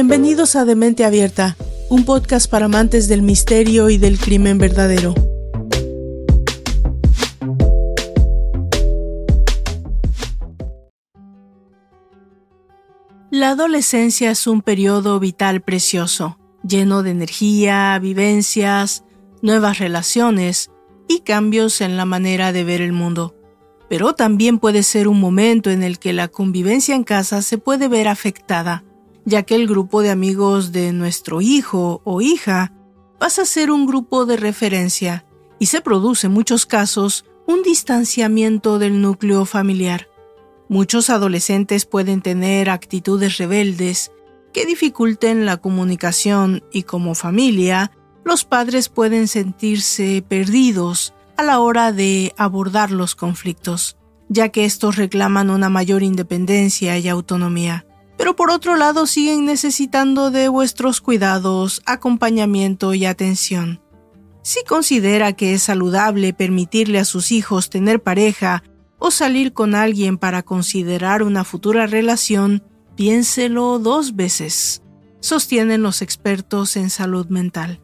Bienvenidos a Demente Abierta, un podcast para amantes del misterio y del crimen verdadero. La adolescencia es un periodo vital precioso, lleno de energía, vivencias, nuevas relaciones y cambios en la manera de ver el mundo. Pero también puede ser un momento en el que la convivencia en casa se puede ver afectada ya que el grupo de amigos de nuestro hijo o hija pasa a ser un grupo de referencia y se produce en muchos casos un distanciamiento del núcleo familiar. Muchos adolescentes pueden tener actitudes rebeldes que dificulten la comunicación y como familia, los padres pueden sentirse perdidos a la hora de abordar los conflictos, ya que estos reclaman una mayor independencia y autonomía pero por otro lado siguen necesitando de vuestros cuidados, acompañamiento y atención. Si considera que es saludable permitirle a sus hijos tener pareja o salir con alguien para considerar una futura relación, piénselo dos veces, sostienen los expertos en salud mental.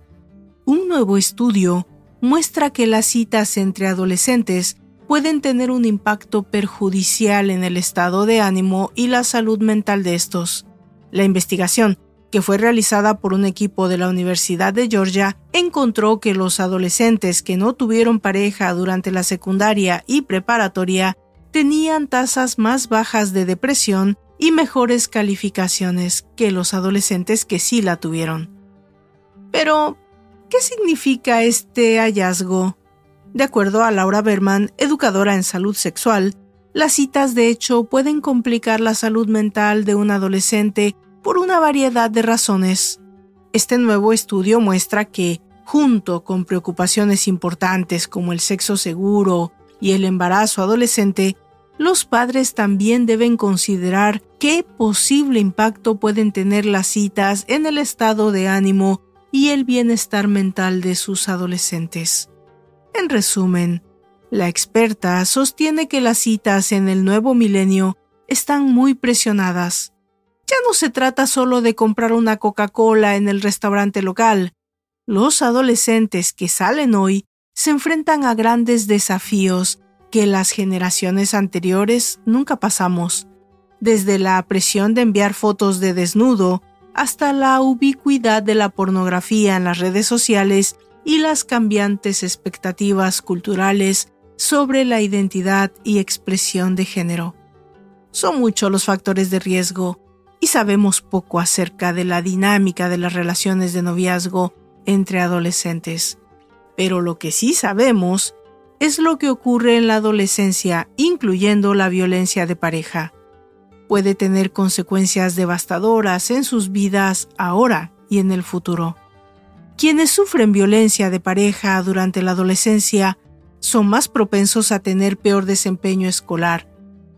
Un nuevo estudio muestra que las citas entre adolescentes pueden tener un impacto perjudicial en el estado de ánimo y la salud mental de estos. La investigación, que fue realizada por un equipo de la Universidad de Georgia, encontró que los adolescentes que no tuvieron pareja durante la secundaria y preparatoria tenían tasas más bajas de depresión y mejores calificaciones que los adolescentes que sí la tuvieron. Pero, ¿qué significa este hallazgo? De acuerdo a Laura Berman, educadora en salud sexual, las citas de hecho pueden complicar la salud mental de un adolescente por una variedad de razones. Este nuevo estudio muestra que, junto con preocupaciones importantes como el sexo seguro y el embarazo adolescente, los padres también deben considerar qué posible impacto pueden tener las citas en el estado de ánimo y el bienestar mental de sus adolescentes. En resumen, la experta sostiene que las citas en el nuevo milenio están muy presionadas. Ya no se trata solo de comprar una Coca-Cola en el restaurante local. Los adolescentes que salen hoy se enfrentan a grandes desafíos que las generaciones anteriores nunca pasamos, desde la presión de enviar fotos de desnudo hasta la ubicuidad de la pornografía en las redes sociales y las cambiantes expectativas culturales sobre la identidad y expresión de género. Son muchos los factores de riesgo y sabemos poco acerca de la dinámica de las relaciones de noviazgo entre adolescentes. Pero lo que sí sabemos es lo que ocurre en la adolescencia, incluyendo la violencia de pareja. Puede tener consecuencias devastadoras en sus vidas ahora y en el futuro. Quienes sufren violencia de pareja durante la adolescencia son más propensos a tener peor desempeño escolar,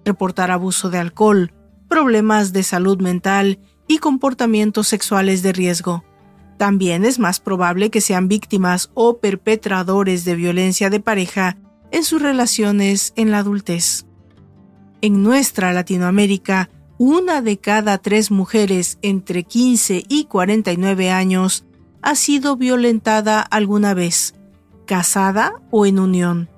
reportar abuso de alcohol, problemas de salud mental y comportamientos sexuales de riesgo. También es más probable que sean víctimas o perpetradores de violencia de pareja en sus relaciones en la adultez. En nuestra Latinoamérica, una de cada tres mujeres entre 15 y 49 años ha sido violentada alguna vez, casada o en unión.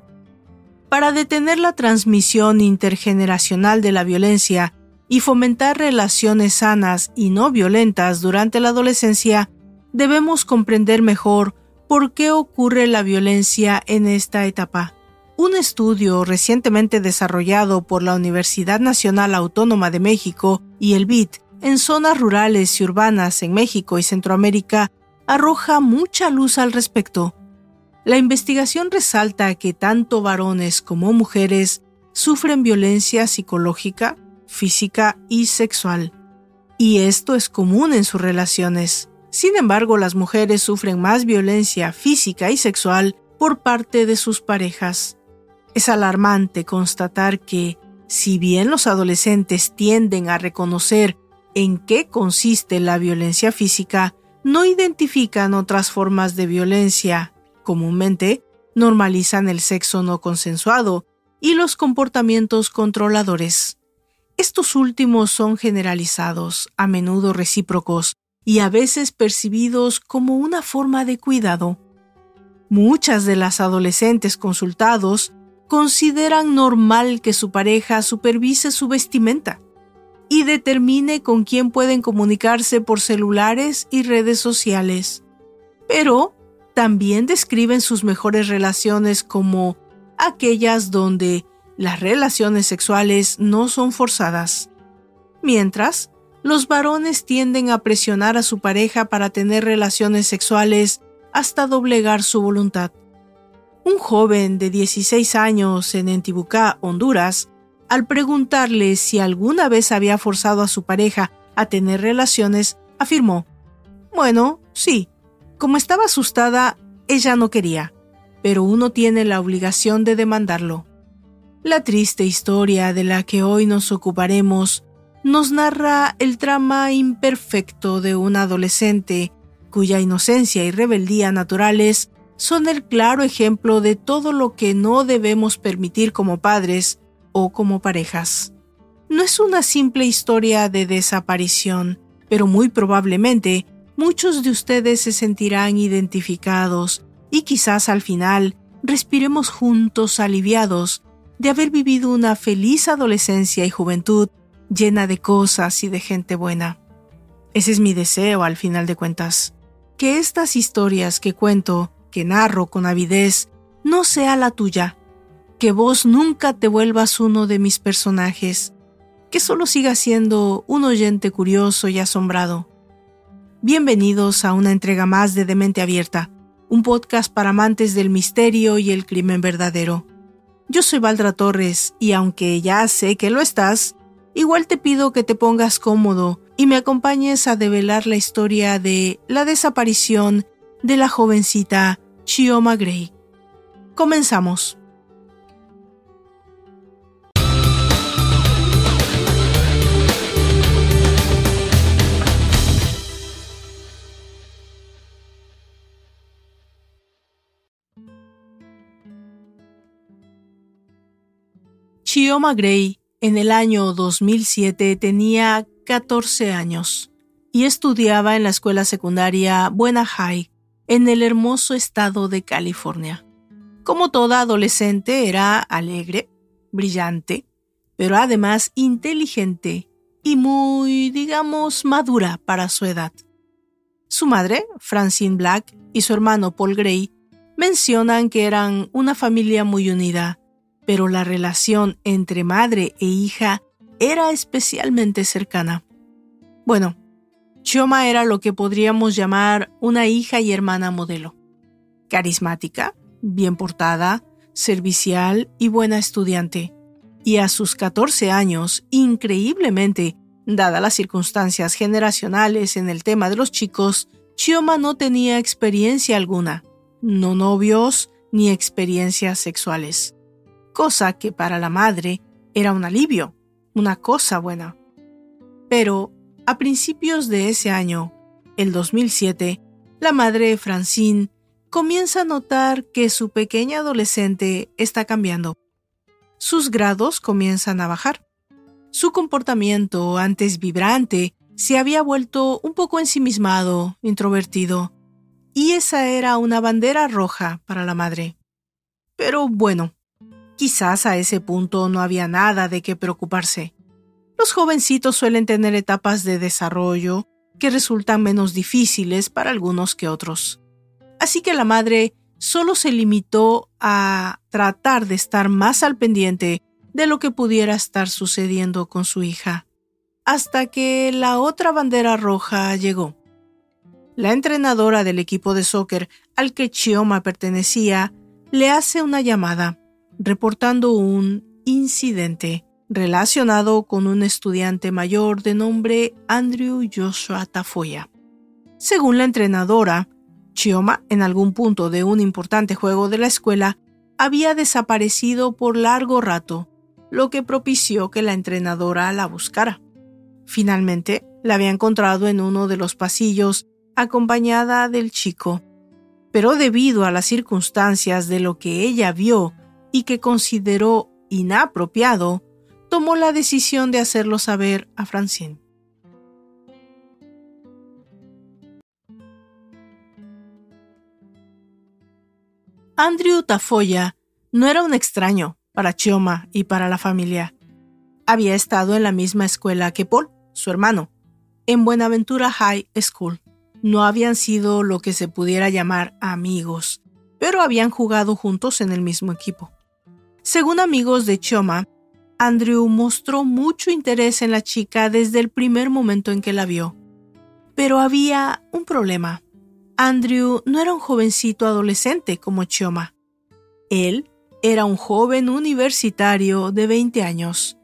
Para detener la transmisión intergeneracional de la violencia y fomentar relaciones sanas y no violentas durante la adolescencia, debemos comprender mejor por qué ocurre la violencia en esta etapa. Un estudio recientemente desarrollado por la Universidad Nacional Autónoma de México y el BIT en zonas rurales y urbanas en México y Centroamérica arroja mucha luz al respecto. La investigación resalta que tanto varones como mujeres sufren violencia psicológica, física y sexual. Y esto es común en sus relaciones. Sin embargo, las mujeres sufren más violencia física y sexual por parte de sus parejas. Es alarmante constatar que, si bien los adolescentes tienden a reconocer en qué consiste la violencia física, no identifican otras formas de violencia. Comúnmente, normalizan el sexo no consensuado y los comportamientos controladores. Estos últimos son generalizados, a menudo recíprocos, y a veces percibidos como una forma de cuidado. Muchas de las adolescentes consultados consideran normal que su pareja supervise su vestimenta y determine con quién pueden comunicarse por celulares y redes sociales. Pero también describen sus mejores relaciones como aquellas donde las relaciones sexuales no son forzadas. Mientras, los varones tienden a presionar a su pareja para tener relaciones sexuales hasta doblegar su voluntad. Un joven de 16 años en Entibucá, Honduras, al preguntarle si alguna vez había forzado a su pareja a tener relaciones, afirmó, Bueno, sí, como estaba asustada, ella no quería, pero uno tiene la obligación de demandarlo. La triste historia de la que hoy nos ocuparemos nos narra el trama imperfecto de un adolescente cuya inocencia y rebeldía naturales son el claro ejemplo de todo lo que no debemos permitir como padres o como parejas. No es una simple historia de desaparición, pero muy probablemente muchos de ustedes se sentirán identificados y quizás al final respiremos juntos aliviados de haber vivido una feliz adolescencia y juventud llena de cosas y de gente buena. Ese es mi deseo al final de cuentas, que estas historias que cuento que narro con avidez no sea la tuya, que vos nunca te vuelvas uno de mis personajes, que solo sigas siendo un oyente curioso y asombrado. Bienvenidos a una entrega más de Demente Abierta, un podcast para amantes del misterio y el crimen verdadero. Yo soy Valdra Torres y aunque ya sé que lo estás, igual te pido que te pongas cómodo y me acompañes a develar la historia de la desaparición de la jovencita Chioma Gray. Comenzamos. Chioma Gray en el año 2007 tenía 14 años y estudiaba en la escuela secundaria Buena High en el hermoso estado de California. Como toda adolescente era alegre, brillante, pero además inteligente y muy, digamos, madura para su edad. Su madre, Francine Black, y su hermano Paul Gray mencionan que eran una familia muy unida, pero la relación entre madre e hija era especialmente cercana. Bueno, Chioma era lo que podríamos llamar una hija y hermana modelo. Carismática, bien portada, servicial y buena estudiante. Y a sus 14 años, increíblemente, dadas las circunstancias generacionales en el tema de los chicos, Chioma no tenía experiencia alguna, no novios ni experiencias sexuales. Cosa que para la madre era un alivio, una cosa buena. Pero a principios de ese año, el 2007, la madre Francine comienza a notar que su pequeña adolescente está cambiando. Sus grados comienzan a bajar. Su comportamiento, antes vibrante, se había vuelto un poco ensimismado, introvertido, y esa era una bandera roja para la madre. Pero bueno, quizás a ese punto no había nada de qué preocuparse. Los jovencitos suelen tener etapas de desarrollo que resultan menos difíciles para algunos que otros. Así que la madre solo se limitó a tratar de estar más al pendiente de lo que pudiera estar sucediendo con su hija, hasta que la otra bandera roja llegó. La entrenadora del equipo de soccer al que Chioma pertenecía le hace una llamada, reportando un incidente relacionado con un estudiante mayor de nombre Andrew Joshua Tafoya. Según la entrenadora, Chioma, en algún punto de un importante juego de la escuela, había desaparecido por largo rato, lo que propició que la entrenadora la buscara. Finalmente, la había encontrado en uno de los pasillos acompañada del chico. Pero debido a las circunstancias de lo que ella vio y que consideró inapropiado, tomó la decisión de hacerlo saber a Francine. Andrew Tafoya no era un extraño para Chioma y para la familia. Había estado en la misma escuela que Paul, su hermano, en Buenaventura High School. No habían sido lo que se pudiera llamar amigos, pero habían jugado juntos en el mismo equipo. Según amigos de Chioma, Andrew mostró mucho interés en la chica desde el primer momento en que la vio. Pero había un problema. Andrew no era un jovencito adolescente como Chioma. Él era un joven universitario de 20 años,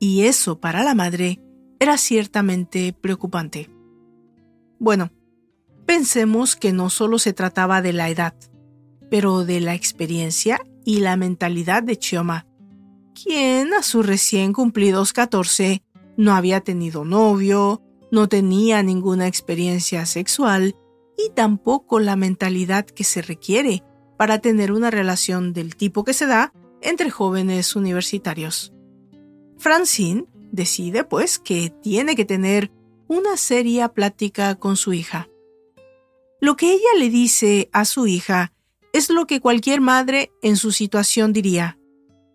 y eso para la madre era ciertamente preocupante. Bueno, pensemos que no solo se trataba de la edad, pero de la experiencia y la mentalidad de Chioma, quien a sus recién cumplidos 14 no había tenido novio, no tenía ninguna experiencia sexual y tampoco la mentalidad que se requiere para tener una relación del tipo que se da entre jóvenes universitarios. Francine decide pues que tiene que tener una seria plática con su hija. Lo que ella le dice a su hija es lo que cualquier madre en su situación diría,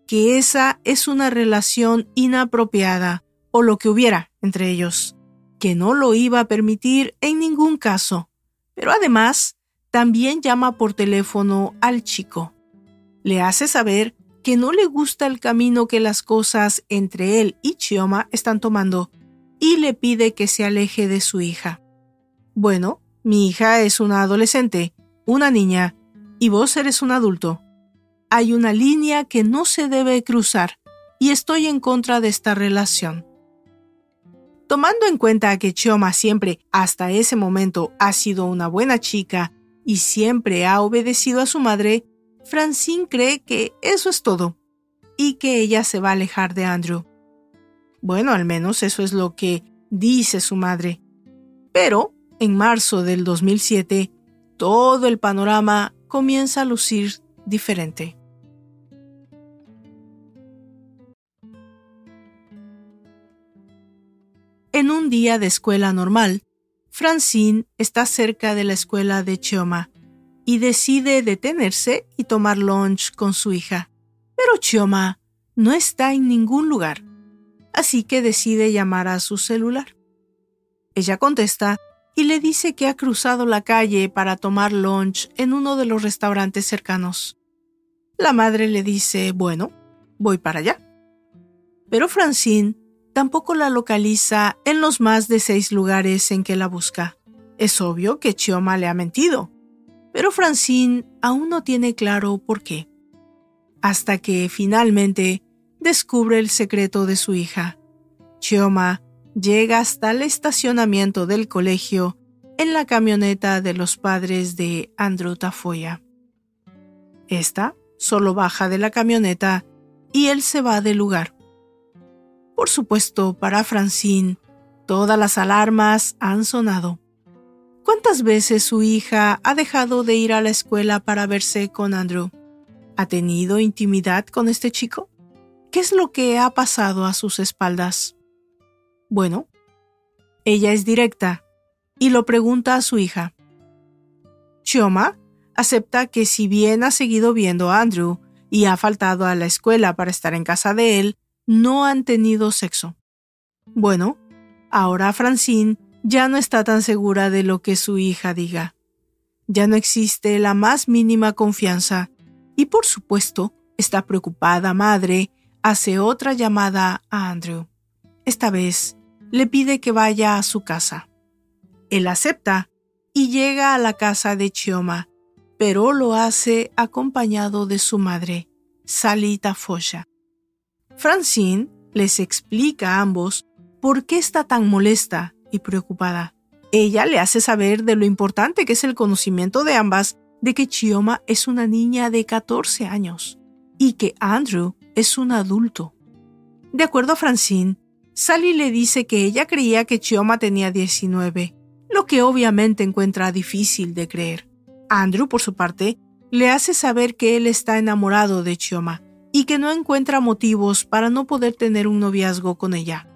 que esa es una relación inapropiada o lo que hubiera entre ellos, que no lo iba a permitir en ningún caso. Pero además, también llama por teléfono al chico. Le hace saber que no le gusta el camino que las cosas entre él y Chioma están tomando y le pide que se aleje de su hija. Bueno, mi hija es una adolescente, una niña, y vos eres un adulto. Hay una línea que no se debe cruzar y estoy en contra de esta relación. Tomando en cuenta que Chioma siempre, hasta ese momento, ha sido una buena chica y siempre ha obedecido a su madre, Francine cree que eso es todo y que ella se va a alejar de Andrew. Bueno, al menos eso es lo que dice su madre. Pero, en marzo del 2007, todo el panorama comienza a lucir diferente. En un día de escuela normal, Francine está cerca de la escuela de Chioma y decide detenerse y tomar lunch con su hija. Pero Chioma no está en ningún lugar, así que decide llamar a su celular. Ella contesta y le dice que ha cruzado la calle para tomar lunch en uno de los restaurantes cercanos. La madre le dice, bueno, voy para allá. Pero Francine tampoco la localiza en los más de seis lugares en que la busca. Es obvio que Chioma le ha mentido pero Francine aún no tiene claro por qué. Hasta que finalmente descubre el secreto de su hija. Chioma llega hasta el estacionamiento del colegio en la camioneta de los padres de Andrew Tafoya. Esta solo baja de la camioneta y él se va del lugar. Por supuesto, para Francine, todas las alarmas han sonado. ¿Cuántas veces su hija ha dejado de ir a la escuela para verse con Andrew? ¿Ha tenido intimidad con este chico? ¿Qué es lo que ha pasado a sus espaldas? Bueno, ella es directa y lo pregunta a su hija. Chioma acepta que si bien ha seguido viendo a Andrew y ha faltado a la escuela para estar en casa de él, no han tenido sexo. Bueno, ahora Francine ya no está tan segura de lo que su hija diga. Ya no existe la más mínima confianza y por supuesto esta preocupada madre hace otra llamada a Andrew. Esta vez le pide que vaya a su casa. Él acepta y llega a la casa de Chioma, pero lo hace acompañado de su madre, Salita Fosha. Francine les explica a ambos por qué está tan molesta y preocupada. Ella le hace saber de lo importante que es el conocimiento de ambas de que Chioma es una niña de 14 años y que Andrew es un adulto. De acuerdo a Francine, Sally le dice que ella creía que Chioma tenía 19, lo que obviamente encuentra difícil de creer. Andrew, por su parte, le hace saber que él está enamorado de Chioma y que no encuentra motivos para no poder tener un noviazgo con ella.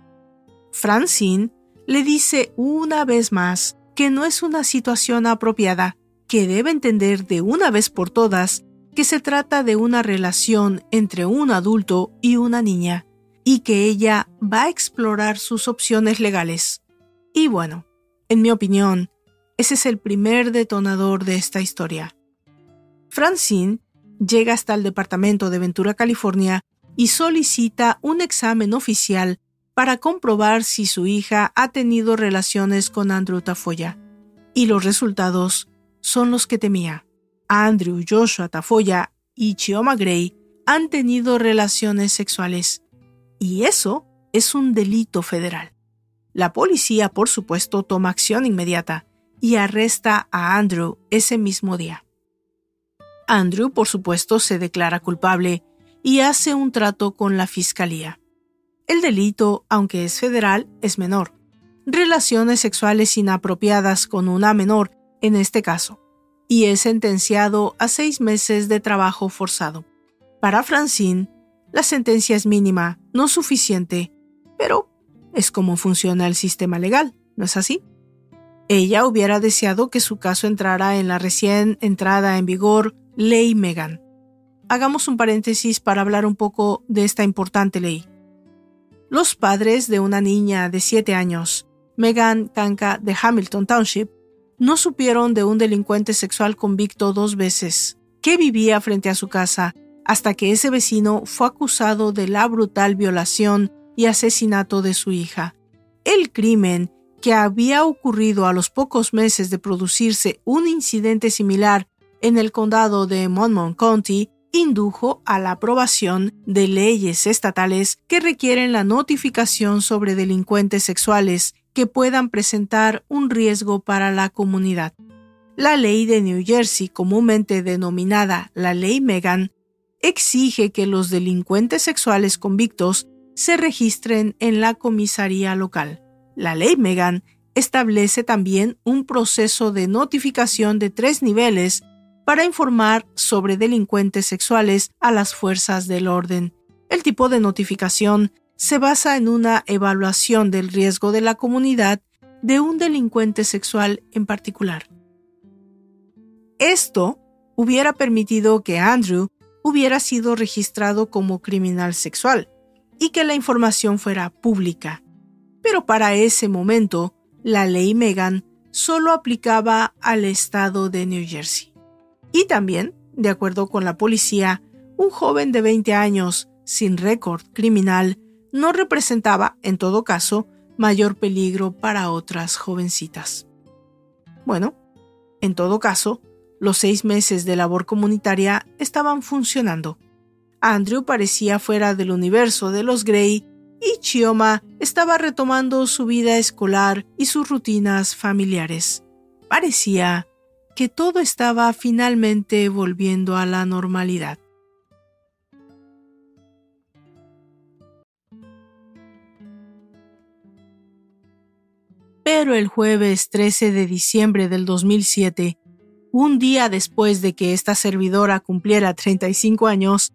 Francine le dice una vez más que no es una situación apropiada, que debe entender de una vez por todas que se trata de una relación entre un adulto y una niña y que ella va a explorar sus opciones legales. Y bueno, en mi opinión, ese es el primer detonador de esta historia. Francine llega hasta el departamento de Ventura, California, y solicita un examen oficial para comprobar si su hija ha tenido relaciones con Andrew Tafoya. Y los resultados son los que temía. Andrew Joshua Tafoya y Chioma Gray han tenido relaciones sexuales. Y eso es un delito federal. La policía, por supuesto, toma acción inmediata y arresta a Andrew ese mismo día. Andrew, por supuesto, se declara culpable y hace un trato con la fiscalía. El delito, aunque es federal, es menor. Relaciones sexuales inapropiadas con una menor, en este caso, y es sentenciado a seis meses de trabajo forzado. Para Francine, la sentencia es mínima, no suficiente, pero es como funciona el sistema legal, ¿no es así? Ella hubiera deseado que su caso entrara en la recién entrada en vigor Ley Megan. Hagamos un paréntesis para hablar un poco de esta importante ley. Los padres de una niña de 7 años, Megan Kanka de Hamilton Township, no supieron de un delincuente sexual convicto dos veces, que vivía frente a su casa, hasta que ese vecino fue acusado de la brutal violación y asesinato de su hija. El crimen, que había ocurrido a los pocos meses de producirse un incidente similar en el condado de Monmouth County, indujo a la aprobación de leyes estatales que requieren la notificación sobre delincuentes sexuales que puedan presentar un riesgo para la comunidad. La ley de New Jersey, comúnmente denominada la Ley Megan, exige que los delincuentes sexuales convictos se registren en la comisaría local. La ley Megan establece también un proceso de notificación de tres niveles para informar sobre delincuentes sexuales a las fuerzas del orden. El tipo de notificación se basa en una evaluación del riesgo de la comunidad de un delincuente sexual en particular. Esto hubiera permitido que Andrew hubiera sido registrado como criminal sexual, y que la información fuera pública. Pero para ese momento, la ley Megan solo aplicaba al estado de New Jersey. Y también, de acuerdo con la policía, un joven de 20 años sin récord criminal no representaba, en todo caso, mayor peligro para otras jovencitas. Bueno, en todo caso, los seis meses de labor comunitaria estaban funcionando. Andrew parecía fuera del universo de los Grey y Chioma estaba retomando su vida escolar y sus rutinas familiares. Parecía que todo estaba finalmente volviendo a la normalidad. Pero el jueves 13 de diciembre del 2007, un día después de que esta servidora cumpliera 35 años,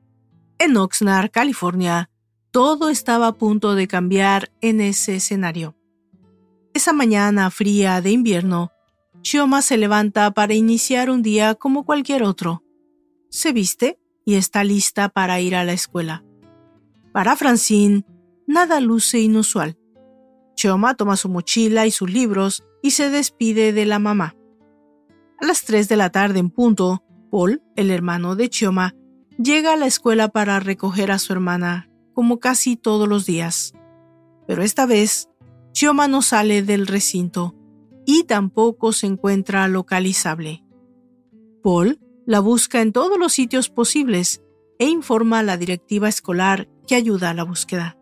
en Oxnard, California, todo estaba a punto de cambiar en ese escenario. Esa mañana fría de invierno, Chioma se levanta para iniciar un día como cualquier otro. Se viste y está lista para ir a la escuela. Para Francine, nada luce inusual. Chioma toma su mochila y sus libros y se despide de la mamá. A las 3 de la tarde en punto, Paul, el hermano de Chioma, Llega a la escuela para recoger a su hermana, como casi todos los días. Pero esta vez, Chioma no sale del recinto y tampoco se encuentra localizable. Paul la busca en todos los sitios posibles e informa a la directiva escolar que ayuda a la búsqueda.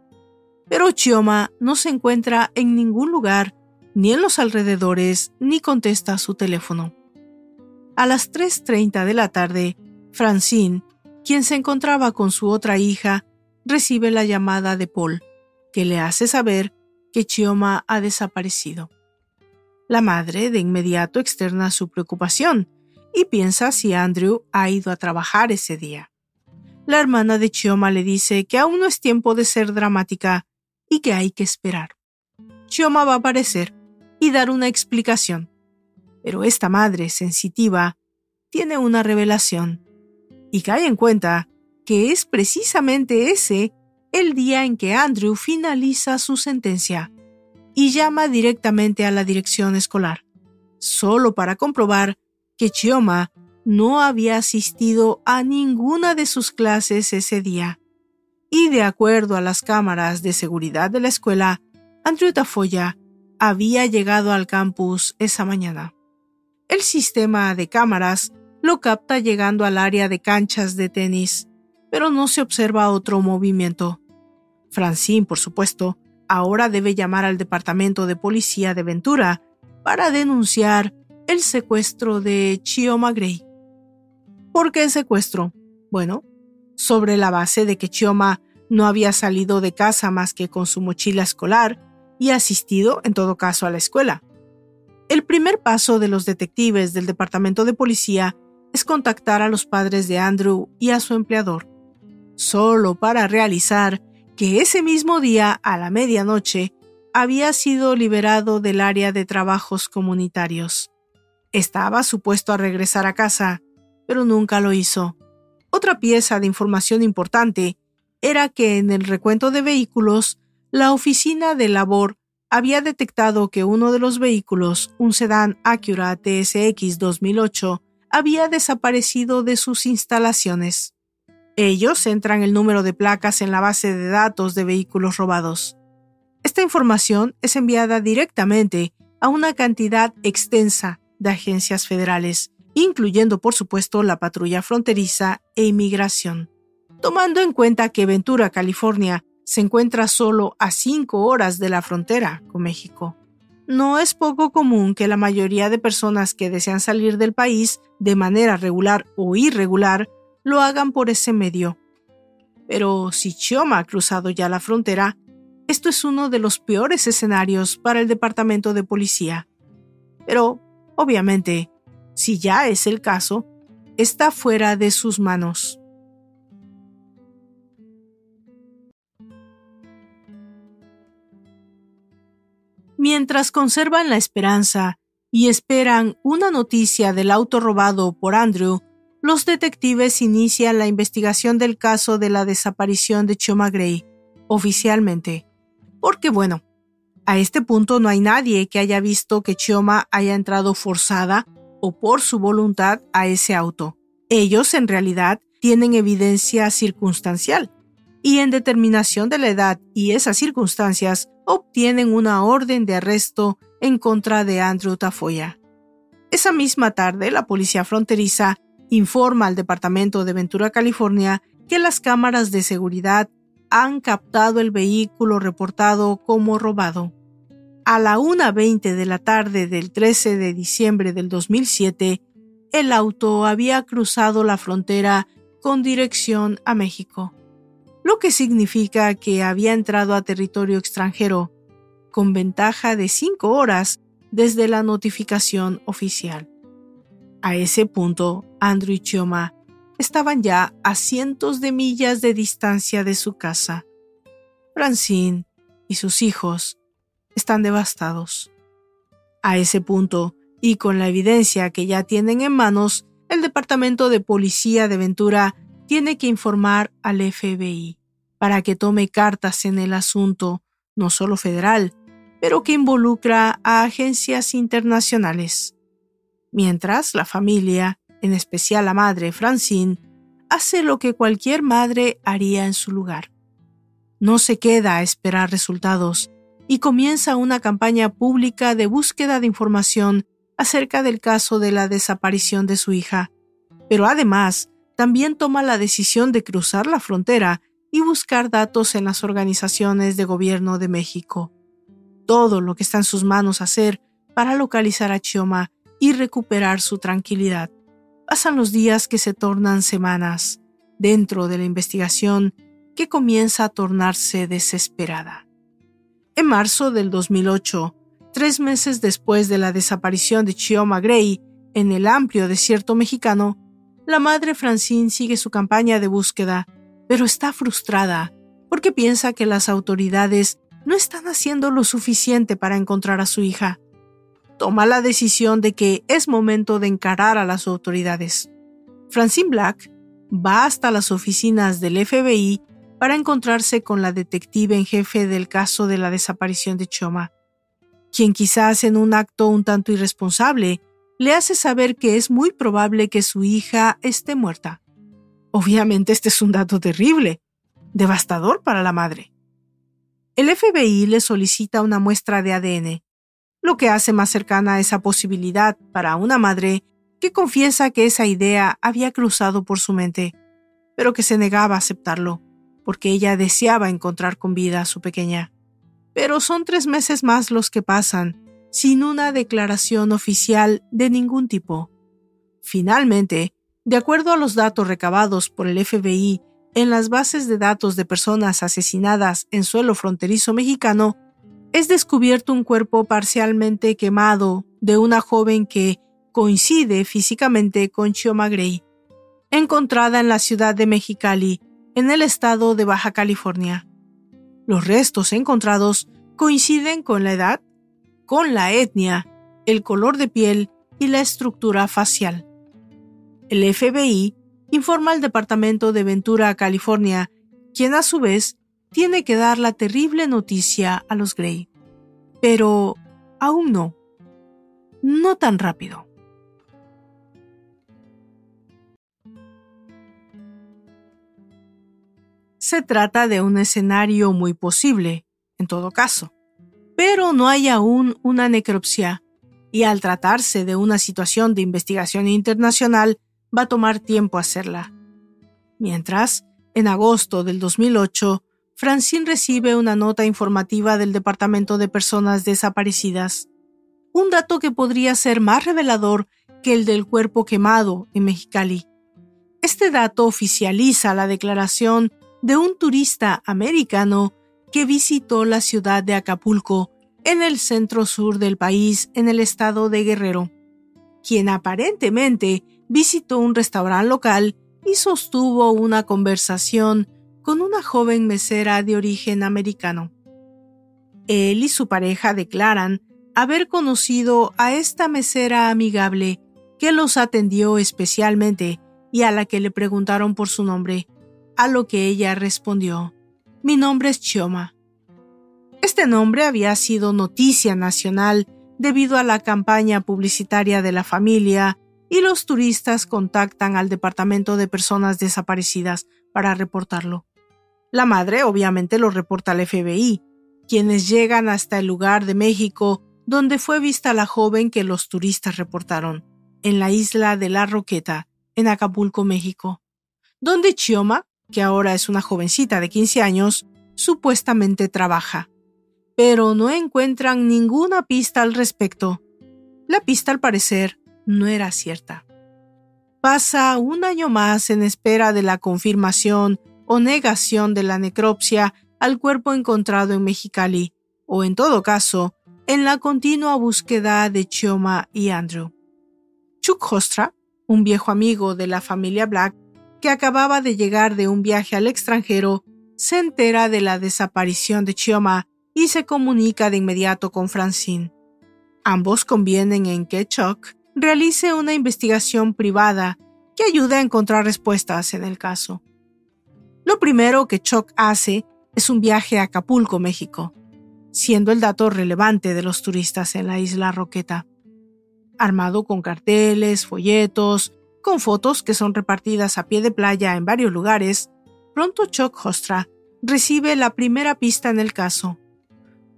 Pero Chioma no se encuentra en ningún lugar, ni en los alrededores, ni contesta su teléfono. A las 3.30 de la tarde, Francine quien se encontraba con su otra hija, recibe la llamada de Paul, que le hace saber que Chioma ha desaparecido. La madre de inmediato externa su preocupación y piensa si Andrew ha ido a trabajar ese día. La hermana de Chioma le dice que aún no es tiempo de ser dramática y que hay que esperar. Chioma va a aparecer y dar una explicación. Pero esta madre sensitiva tiene una revelación y cae en cuenta que es precisamente ese el día en que Andrew finaliza su sentencia y llama directamente a la dirección escolar, solo para comprobar que Chioma no había asistido a ninguna de sus clases ese día. Y de acuerdo a las cámaras de seguridad de la escuela, Andrew Tafoya había llegado al campus esa mañana. El sistema de cámaras lo capta llegando al área de canchas de tenis, pero no se observa otro movimiento. Francine, por supuesto, ahora debe llamar al departamento de policía de Ventura para denunciar el secuestro de Chioma Gray. ¿Por qué secuestro? Bueno, sobre la base de que Chioma no había salido de casa más que con su mochila escolar y asistido, en todo caso, a la escuela. El primer paso de los detectives del departamento de policía es contactar a los padres de Andrew y a su empleador, solo para realizar que ese mismo día, a la medianoche, había sido liberado del área de trabajos comunitarios. Estaba supuesto a regresar a casa, pero nunca lo hizo. Otra pieza de información importante era que en el recuento de vehículos, la oficina de labor había detectado que uno de los vehículos, un sedán Acura TSX 2008, había desaparecido de sus instalaciones. Ellos entran el número de placas en la base de datos de vehículos robados. Esta información es enviada directamente a una cantidad extensa de agencias federales, incluyendo por supuesto la patrulla fronteriza e inmigración. Tomando en cuenta que Ventura, California, se encuentra solo a cinco horas de la frontera con México. No es poco común que la mayoría de personas que desean salir del país de manera regular o irregular lo hagan por ese medio. Pero si Chioma ha cruzado ya la frontera, esto es uno de los peores escenarios para el departamento de policía. Pero, obviamente, si ya es el caso, está fuera de sus manos. Mientras conservan la esperanza y esperan una noticia del auto robado por Andrew, los detectives inician la investigación del caso de la desaparición de Choma Gray, oficialmente. Porque bueno, a este punto no hay nadie que haya visto que Chioma haya entrado forzada o por su voluntad a ese auto. Ellos en realidad tienen evidencia circunstancial y en determinación de la edad y esas circunstancias obtienen una orden de arresto en contra de Andrew Tafoya. Esa misma tarde, la policía fronteriza informa al Departamento de Ventura, California, que las cámaras de seguridad han captado el vehículo reportado como robado. A la 1.20 de la tarde del 13 de diciembre del 2007, el auto había cruzado la frontera con dirección a México, lo que significa que había entrado a territorio extranjero, con ventaja de cinco horas desde la notificación oficial. A ese punto, Andrew y Chioma estaban ya a cientos de millas de distancia de su casa. Francine y sus hijos están devastados. A ese punto, y con la evidencia que ya tienen en manos, el Departamento de Policía de Ventura tiene que informar al FBI para que tome cartas en el asunto, no solo federal, pero que involucra a agencias internacionales. Mientras la familia, en especial la madre Francine, hace lo que cualquier madre haría en su lugar. No se queda a esperar resultados, y comienza una campaña pública de búsqueda de información acerca del caso de la desaparición de su hija. Pero además, también toma la decisión de cruzar la frontera y buscar datos en las organizaciones de gobierno de México. Todo lo que está en sus manos hacer para localizar a Chioma y recuperar su tranquilidad. Pasan los días que se tornan semanas dentro de la investigación que comienza a tornarse desesperada. En marzo del 2008, tres meses después de la desaparición de Chioma Gray en el amplio desierto mexicano, la madre Francine sigue su campaña de búsqueda, pero está frustrada porque piensa que las autoridades no están haciendo lo suficiente para encontrar a su hija. Toma la decisión de que es momento de encarar a las autoridades. Francine Black va hasta las oficinas del FBI para encontrarse con la detective en jefe del caso de la desaparición de Choma, quien quizás en un acto un tanto irresponsable le hace saber que es muy probable que su hija esté muerta. Obviamente este es un dato terrible, devastador para la madre. El FBI le solicita una muestra de ADN, lo que hace más cercana esa posibilidad para una madre que confiesa que esa idea había cruzado por su mente, pero que se negaba a aceptarlo, porque ella deseaba encontrar con vida a su pequeña. Pero son tres meses más los que pasan, sin una declaración oficial de ningún tipo. Finalmente, de acuerdo a los datos recabados por el FBI en las bases de datos de personas asesinadas en suelo fronterizo mexicano, es descubierto un cuerpo parcialmente quemado de una joven que coincide físicamente con Chioma Gray, encontrada en la ciudad de Mexicali, en el estado de Baja California. Los restos encontrados coinciden con la edad, con la etnia, el color de piel y la estructura facial. El FBI informa al Departamento de Ventura, California, quien a su vez tiene que dar la terrible noticia a los Gray. Pero aún no. No tan rápido. Se trata de un escenario muy posible, en todo caso, pero no hay aún una necropsia, y al tratarse de una situación de investigación internacional, va a tomar tiempo hacerla. Mientras, en agosto del 2008, Francine recibe una nota informativa del Departamento de Personas Desaparecidas, un dato que podría ser más revelador que el del cuerpo quemado en Mexicali. Este dato oficializa la declaración de un turista americano que visitó la ciudad de Acapulco en el centro sur del país en el estado de Guerrero, quien aparentemente visitó un restaurante local y sostuvo una conversación con una joven mesera de origen americano. Él y su pareja declaran haber conocido a esta mesera amigable que los atendió especialmente y a la que le preguntaron por su nombre, a lo que ella respondió, mi nombre es Chioma. Este nombre había sido noticia nacional debido a la campaña publicitaria de la familia y los turistas contactan al Departamento de Personas Desaparecidas para reportarlo. La madre obviamente lo reporta al FBI, quienes llegan hasta el lugar de México donde fue vista la joven que los turistas reportaron, en la isla de La Roqueta, en Acapulco, México, donde Chioma, que ahora es una jovencita de 15 años, supuestamente trabaja. Pero no encuentran ninguna pista al respecto. La pista, al parecer, no era cierta. Pasa un año más en espera de la confirmación o negación de la necropsia al cuerpo encontrado en Mexicali, o en todo caso, en la continua búsqueda de Chioma y Andrew. Chuck Hostra, un viejo amigo de la familia Black, que acababa de llegar de un viaje al extranjero, se entera de la desaparición de Chioma y se comunica de inmediato con Francine. Ambos convienen en que Chuck realice una investigación privada que ayude a encontrar respuestas en el caso. Lo primero que Chuck hace es un viaje a Acapulco, México, siendo el dato relevante de los turistas en la isla Roqueta. Armado con carteles, folletos, con fotos que son repartidas a pie de playa en varios lugares, pronto Chuck Hostra recibe la primera pista en el caso.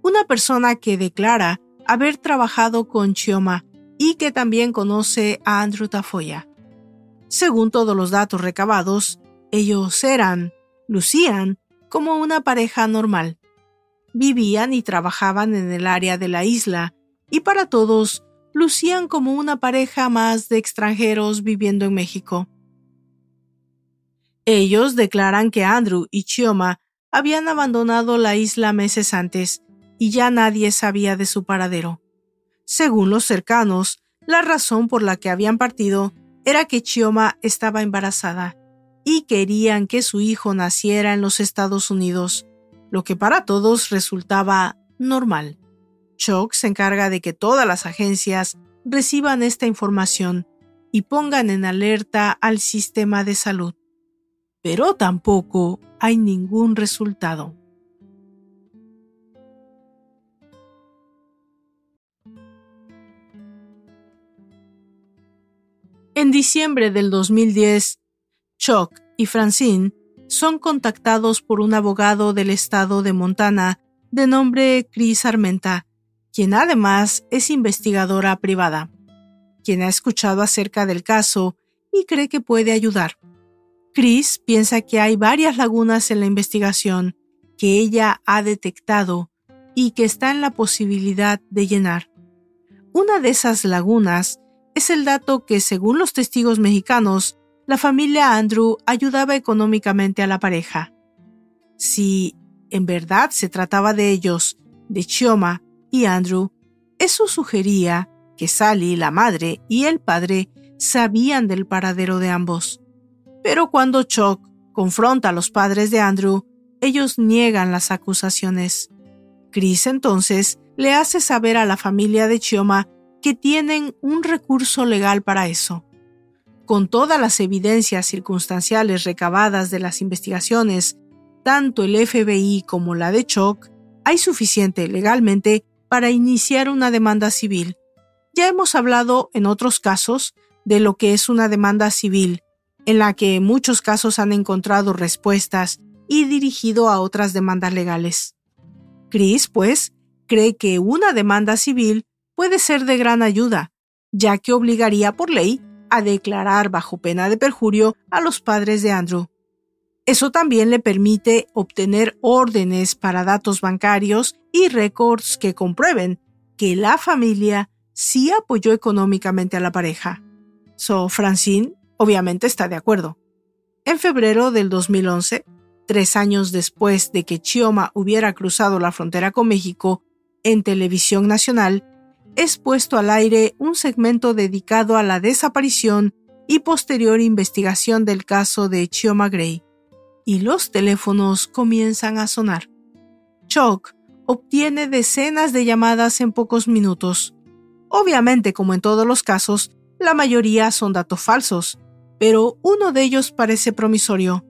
Una persona que declara haber trabajado con Chioma y que también conoce a Andrew Tafoya. Según todos los datos recabados, ellos eran, lucían, como una pareja normal. Vivían y trabajaban en el área de la isla, y para todos, lucían como una pareja más de extranjeros viviendo en México. Ellos declaran que Andrew y Chioma habían abandonado la isla meses antes y ya nadie sabía de su paradero. Según los cercanos, la razón por la que habían partido era que Chioma estaba embarazada y querían que su hijo naciera en los Estados Unidos, lo que para todos resultaba normal. Chuck se encarga de que todas las agencias reciban esta información y pongan en alerta al sistema de salud. pero tampoco hay ningún resultado. En diciembre del 2010, Chuck y Francine son contactados por un abogado del estado de Montana de nombre Chris Armenta, quien además es investigadora privada, quien ha escuchado acerca del caso y cree que puede ayudar. Chris piensa que hay varias lagunas en la investigación que ella ha detectado y que está en la posibilidad de llenar. Una de esas lagunas es el dato que, según los testigos mexicanos, la familia Andrew ayudaba económicamente a la pareja. Si en verdad se trataba de ellos, de Chioma y Andrew, eso sugería que Sally, la madre, y el padre sabían del paradero de ambos. Pero cuando Chuck confronta a los padres de Andrew, ellos niegan las acusaciones. Chris entonces le hace saber a la familia de Chioma que tienen un recurso legal para eso. Con todas las evidencias circunstanciales recabadas de las investigaciones, tanto el FBI como la de Choc, hay suficiente legalmente para iniciar una demanda civil. Ya hemos hablado en otros casos de lo que es una demanda civil, en la que en muchos casos han encontrado respuestas y dirigido a otras demandas legales. Chris, pues, cree que una demanda civil puede ser de gran ayuda, ya que obligaría por ley a declarar bajo pena de perjurio a los padres de Andrew. Eso también le permite obtener órdenes para datos bancarios y récords que comprueben que la familia sí apoyó económicamente a la pareja. So, Francine obviamente está de acuerdo. En febrero del 2011, tres años después de que Chioma hubiera cruzado la frontera con México, en televisión nacional, es puesto al aire un segmento dedicado a la desaparición y posterior investigación del caso de Chioma Gray, y los teléfonos comienzan a sonar. Chuck obtiene decenas de llamadas en pocos minutos. Obviamente, como en todos los casos, la mayoría son datos falsos, pero uno de ellos parece promisorio.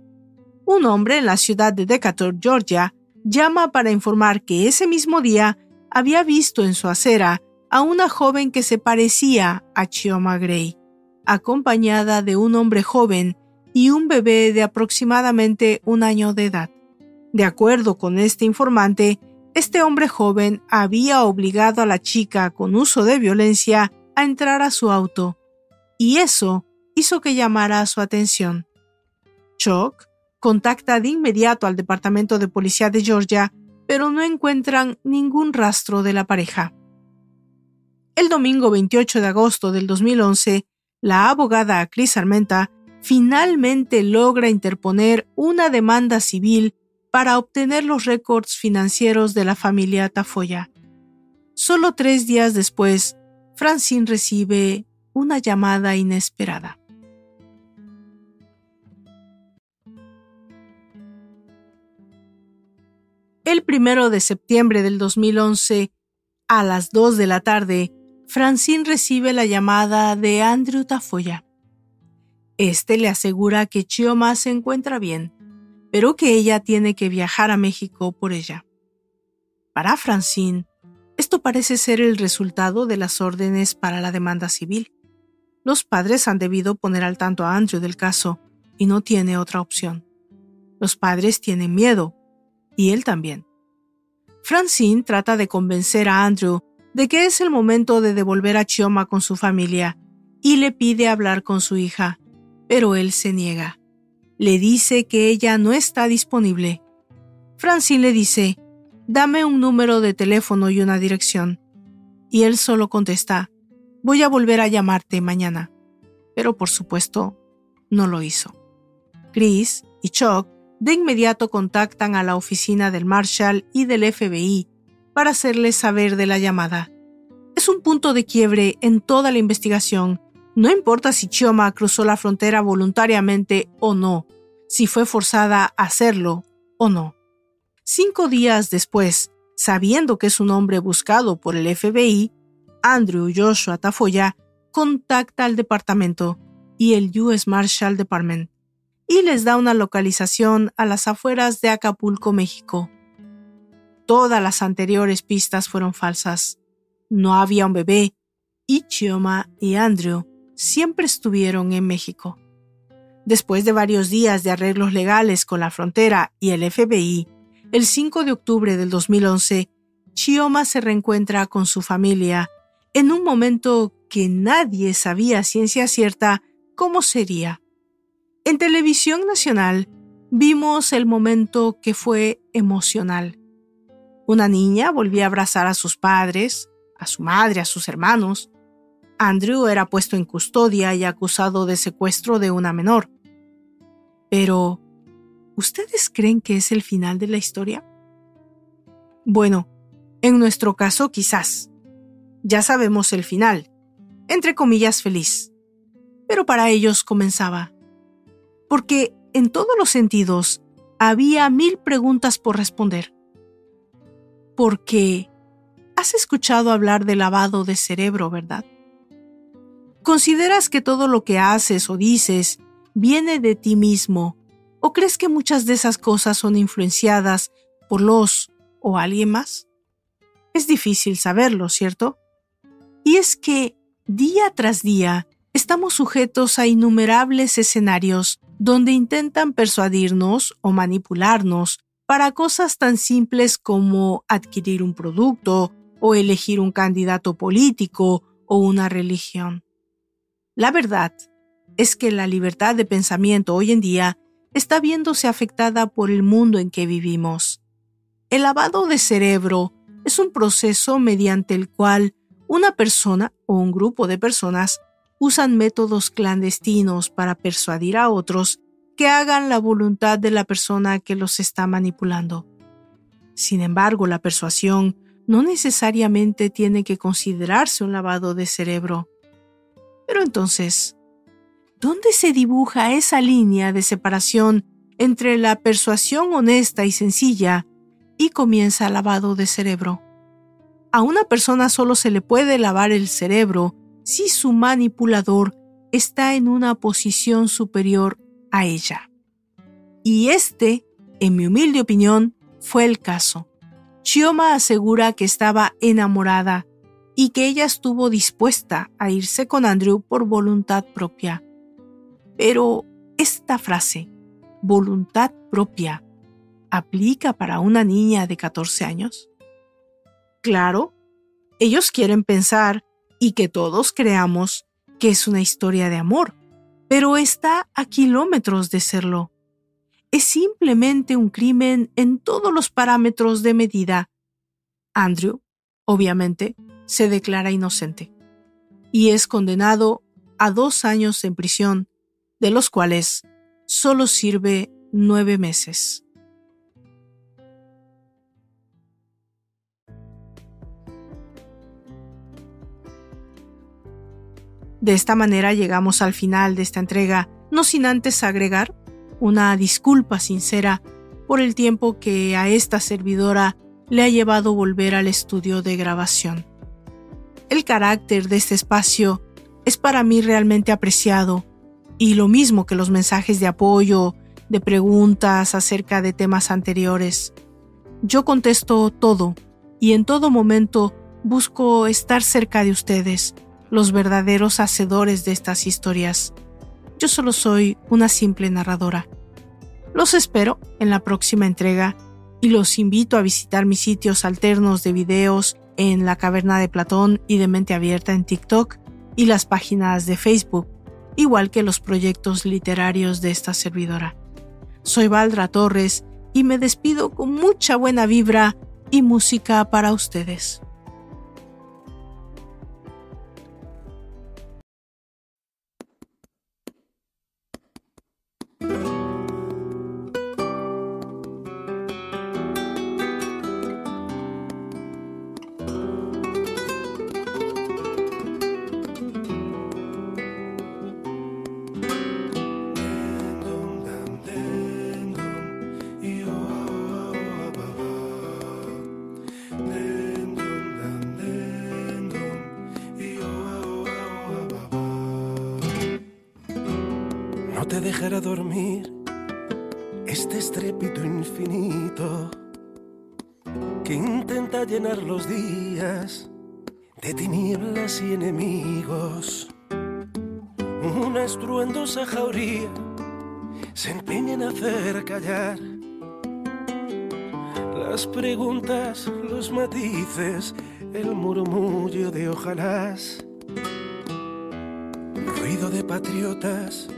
Un hombre en la ciudad de Decatur, Georgia, llama para informar que ese mismo día había visto en su acera a una joven que se parecía a Chioma Gray, acompañada de un hombre joven y un bebé de aproximadamente un año de edad. De acuerdo con este informante, este hombre joven había obligado a la chica con uso de violencia a entrar a su auto, y eso hizo que llamara su atención. Chuck contacta de inmediato al Departamento de Policía de Georgia, pero no encuentran ningún rastro de la pareja. El domingo 28 de agosto del 2011, la abogada Chris Armenta finalmente logra interponer una demanda civil para obtener los récords financieros de la familia Tafoya. Solo tres días después, Francine recibe una llamada inesperada. El primero de septiembre del 2011, a las 2 de la tarde, Francine recibe la llamada de Andrew Tafoya. Este le asegura que Chioma se encuentra bien, pero que ella tiene que viajar a México por ella. Para Francine, esto parece ser el resultado de las órdenes para la demanda civil. Los padres han debido poner al tanto a Andrew del caso y no tiene otra opción. Los padres tienen miedo, y él también. Francine trata de convencer a Andrew de que es el momento de devolver a Chioma con su familia y le pide hablar con su hija, pero él se niega. Le dice que ella no está disponible. Francine le dice, dame un número de teléfono y una dirección. Y él solo contesta, voy a volver a llamarte mañana. Pero por supuesto, no lo hizo. Chris y Chuck de inmediato contactan a la oficina del Marshall y del FBI para hacerles saber de la llamada. Es un punto de quiebre en toda la investigación. No importa si Chioma cruzó la frontera voluntariamente o no, si fue forzada a hacerlo o no. Cinco días después, sabiendo que es un hombre buscado por el FBI, Andrew Joshua Tafoya contacta al departamento y el US Marshal Department. y les da una localización a las afueras de Acapulco, México. Todas las anteriores pistas fueron falsas. No había un bebé y Chioma y Andrew siempre estuvieron en México. Después de varios días de arreglos legales con la frontera y el FBI, el 5 de octubre del 2011, Chioma se reencuentra con su familia en un momento que nadie sabía ciencia cierta cómo sería. En televisión nacional vimos el momento que fue emocional. Una niña volvía a abrazar a sus padres, a su madre, a sus hermanos. Andrew era puesto en custodia y acusado de secuestro de una menor. Pero, ¿ustedes creen que es el final de la historia? Bueno, en nuestro caso quizás. Ya sabemos el final, entre comillas feliz. Pero para ellos comenzaba. Porque en todos los sentidos había mil preguntas por responder porque has escuchado hablar de lavado de cerebro, ¿verdad? ¿Consideras que todo lo que haces o dices viene de ti mismo? ¿O crees que muchas de esas cosas son influenciadas por los o alguien más? Es difícil saberlo, ¿cierto? Y es que día tras día estamos sujetos a innumerables escenarios donde intentan persuadirnos o manipularnos para cosas tan simples como adquirir un producto o elegir un candidato político o una religión. La verdad es que la libertad de pensamiento hoy en día está viéndose afectada por el mundo en que vivimos. El lavado de cerebro es un proceso mediante el cual una persona o un grupo de personas usan métodos clandestinos para persuadir a otros que hagan la voluntad de la persona que los está manipulando. Sin embargo, la persuasión no necesariamente tiene que considerarse un lavado de cerebro. Pero entonces, ¿dónde se dibuja esa línea de separación entre la persuasión honesta y sencilla y comienza el lavado de cerebro? A una persona solo se le puede lavar el cerebro si su manipulador está en una posición superior a ella. Y este, en mi humilde opinión, fue el caso. Chioma asegura que estaba enamorada y que ella estuvo dispuesta a irse con Andrew por voluntad propia. Pero esta frase, voluntad propia, ¿aplica para una niña de 14 años? Claro, ellos quieren pensar y que todos creamos que es una historia de amor, pero está a kilómetros de serlo. Es simplemente un crimen en todos los parámetros de medida. Andrew, obviamente, se declara inocente y es condenado a dos años en prisión, de los cuales solo sirve nueve meses. De esta manera llegamos al final de esta entrega, no sin antes agregar una disculpa sincera por el tiempo que a esta servidora le ha llevado volver al estudio de grabación. El carácter de este espacio es para mí realmente apreciado y lo mismo que los mensajes de apoyo, de preguntas acerca de temas anteriores. Yo contesto todo y en todo momento busco estar cerca de ustedes los verdaderos hacedores de estas historias. Yo solo soy una simple narradora. Los espero en la próxima entrega y los invito a visitar mis sitios alternos de videos en La Caverna de Platón y de Mente Abierta en TikTok y las páginas de Facebook, igual que los proyectos literarios de esta servidora. Soy Valdra Torres y me despido con mucha buena vibra y música para ustedes. Jauría se empeña en hacer callar las preguntas, los matices, el murmullo de ojalás. Ruido de patriotas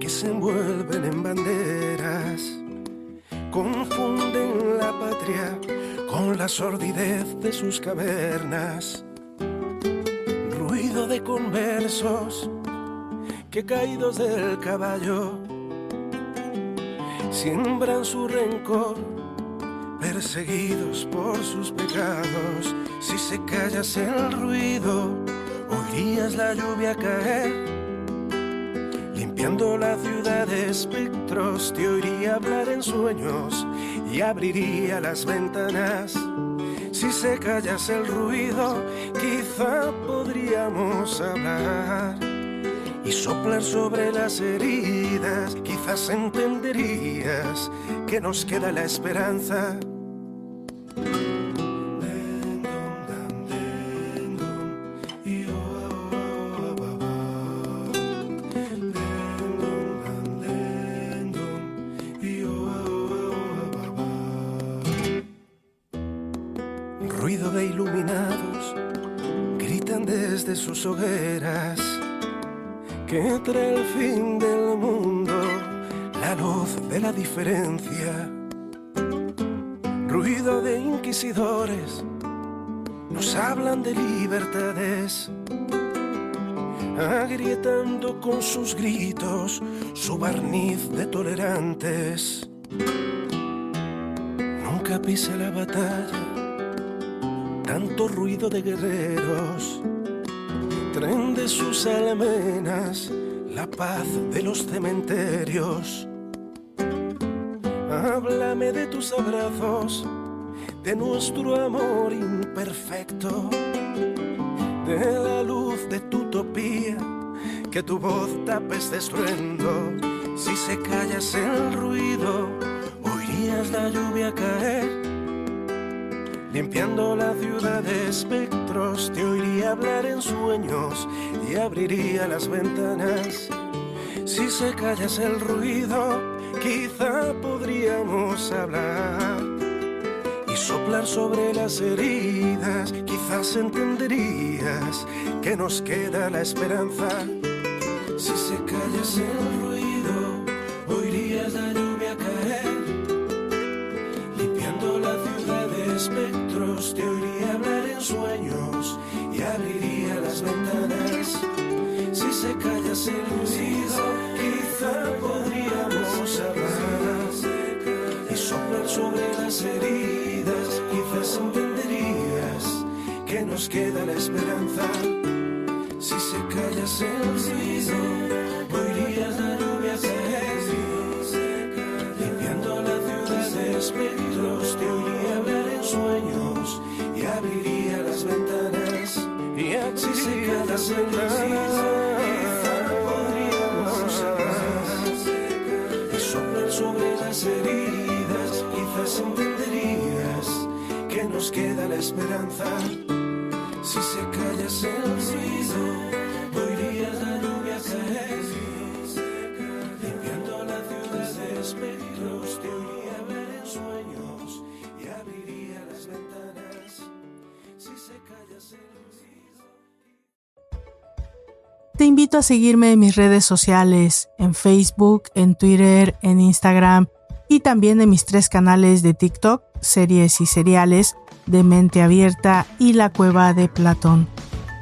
que se envuelven en banderas, confunden la patria con la sordidez de sus cavernas. Ruido de conversos que caídos del caballo siembran su rencor, perseguidos por sus pecados. Si se callas el ruido, oirías la lluvia caer. Limpiando la ciudad de espectros, te oiría hablar en sueños y abriría las ventanas. Si se callas el ruido, quizá podríamos hablar y soplar sobre las heridas. Quizás entenderías que nos queda la esperanza. Ruido de inquisidores, nos hablan de libertades, agrietando con sus gritos su barniz de tolerantes. Nunca pisa la batalla, tanto ruido de guerreros. Tren de sus almenas. La paz de los cementerios. De tus abrazos, de nuestro amor imperfecto, de la luz de tu utopía, que tu voz tapes de estruendo. Si se callas el ruido, oirías la lluvia caer Limpiando la ciudad de espectros, te oiría hablar en sueños y abriría las ventanas. Si se callas el ruido, quizá podríamos hablar y soplar sobre las heridas. Quizás entenderías que nos queda la esperanza. Si se callas el ruido, oirías la lluvia caer, limpiando la ciudad de espectros te oiría hablar en sueños y abriría las ventanas. Si se callas el ruido, las heridas. Quizás entenderías que nos queda la esperanza. Si se callas el ruido, oirías la lluvia caer. Limpiando la ciudad de espectros, te oiría hablar en sueños y abriría las ventanas. Y abriría las ventanas. podríamos hablar y soplar sobre las heridas. Quizás entenderías que nos queda la esperanza. Si se callas el ruido, oirías la lluvia caer. Limpiando la ciudad de espectros, te oiría hablar en sueños y abriría las ventanas. Si se callas el ruido. Te invito a seguirme en mis redes sociales, en Facebook, en Twitter, en Instagram y también en mis tres canales de TikTok, series y seriales de Mente Abierta y La Cueva de Platón.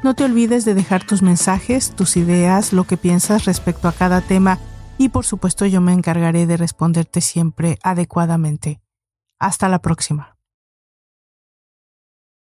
No te olvides de dejar tus mensajes, tus ideas, lo que piensas respecto a cada tema y por supuesto yo me encargaré de responderte siempre adecuadamente. Hasta la próxima.